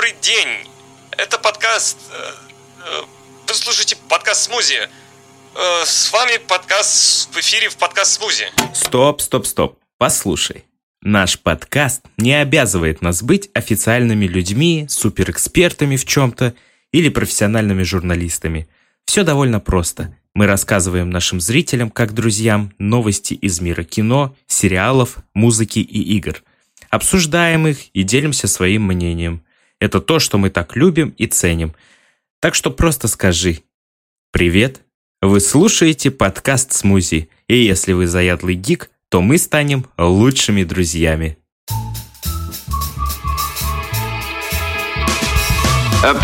Добрый день! Это подкаст... Э, э, вы слушаете подкаст «Смузи». Э, с вами подкаст в эфире в подкаст «Смузи». Стоп, стоп, стоп. Послушай. Наш подкаст не обязывает нас быть официальными людьми, суперэкспертами в чем-то или профессиональными журналистами. Все довольно просто. Мы рассказываем нашим зрителям, как друзьям, новости из мира кино, сериалов, музыки и игр. Обсуждаем их и делимся своим мнением. Это то, что мы так любим и ценим. Так что просто скажи «Привет». Вы слушаете подкаст «Смузи», и если вы заядлый гик, то мы станем лучшими друзьями.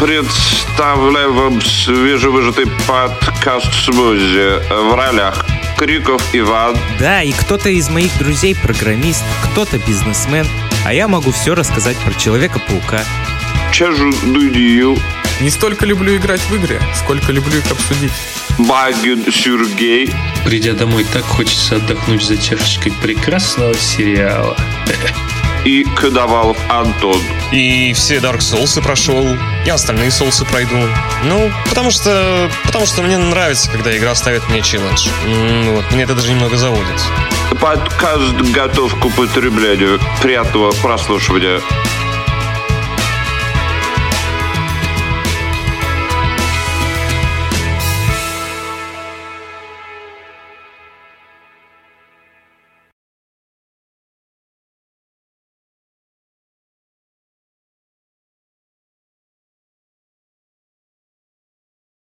Представляю вам свежевыжатый подкаст «Смузи» в ролях Криков Иван. Да, и кто-то из моих друзей программист, кто-то бизнесмен, а я могу все рассказать про Человека-паука. Чажу Дудию. Не столько люблю играть в игры, сколько люблю их обсудить. Багин Сергей. Придя домой, так хочется отдохнуть за чашечкой прекрасного сериала. И Кадавалов Антон. И все Dark Souls прошел, и остальные соусы пройду. Ну, потому что... Потому что мне нравится, когда игра ставит мне челлендж. Вот, мне это даже немного заводит. Подкаст готов к употреблению. Приятного прослушивания.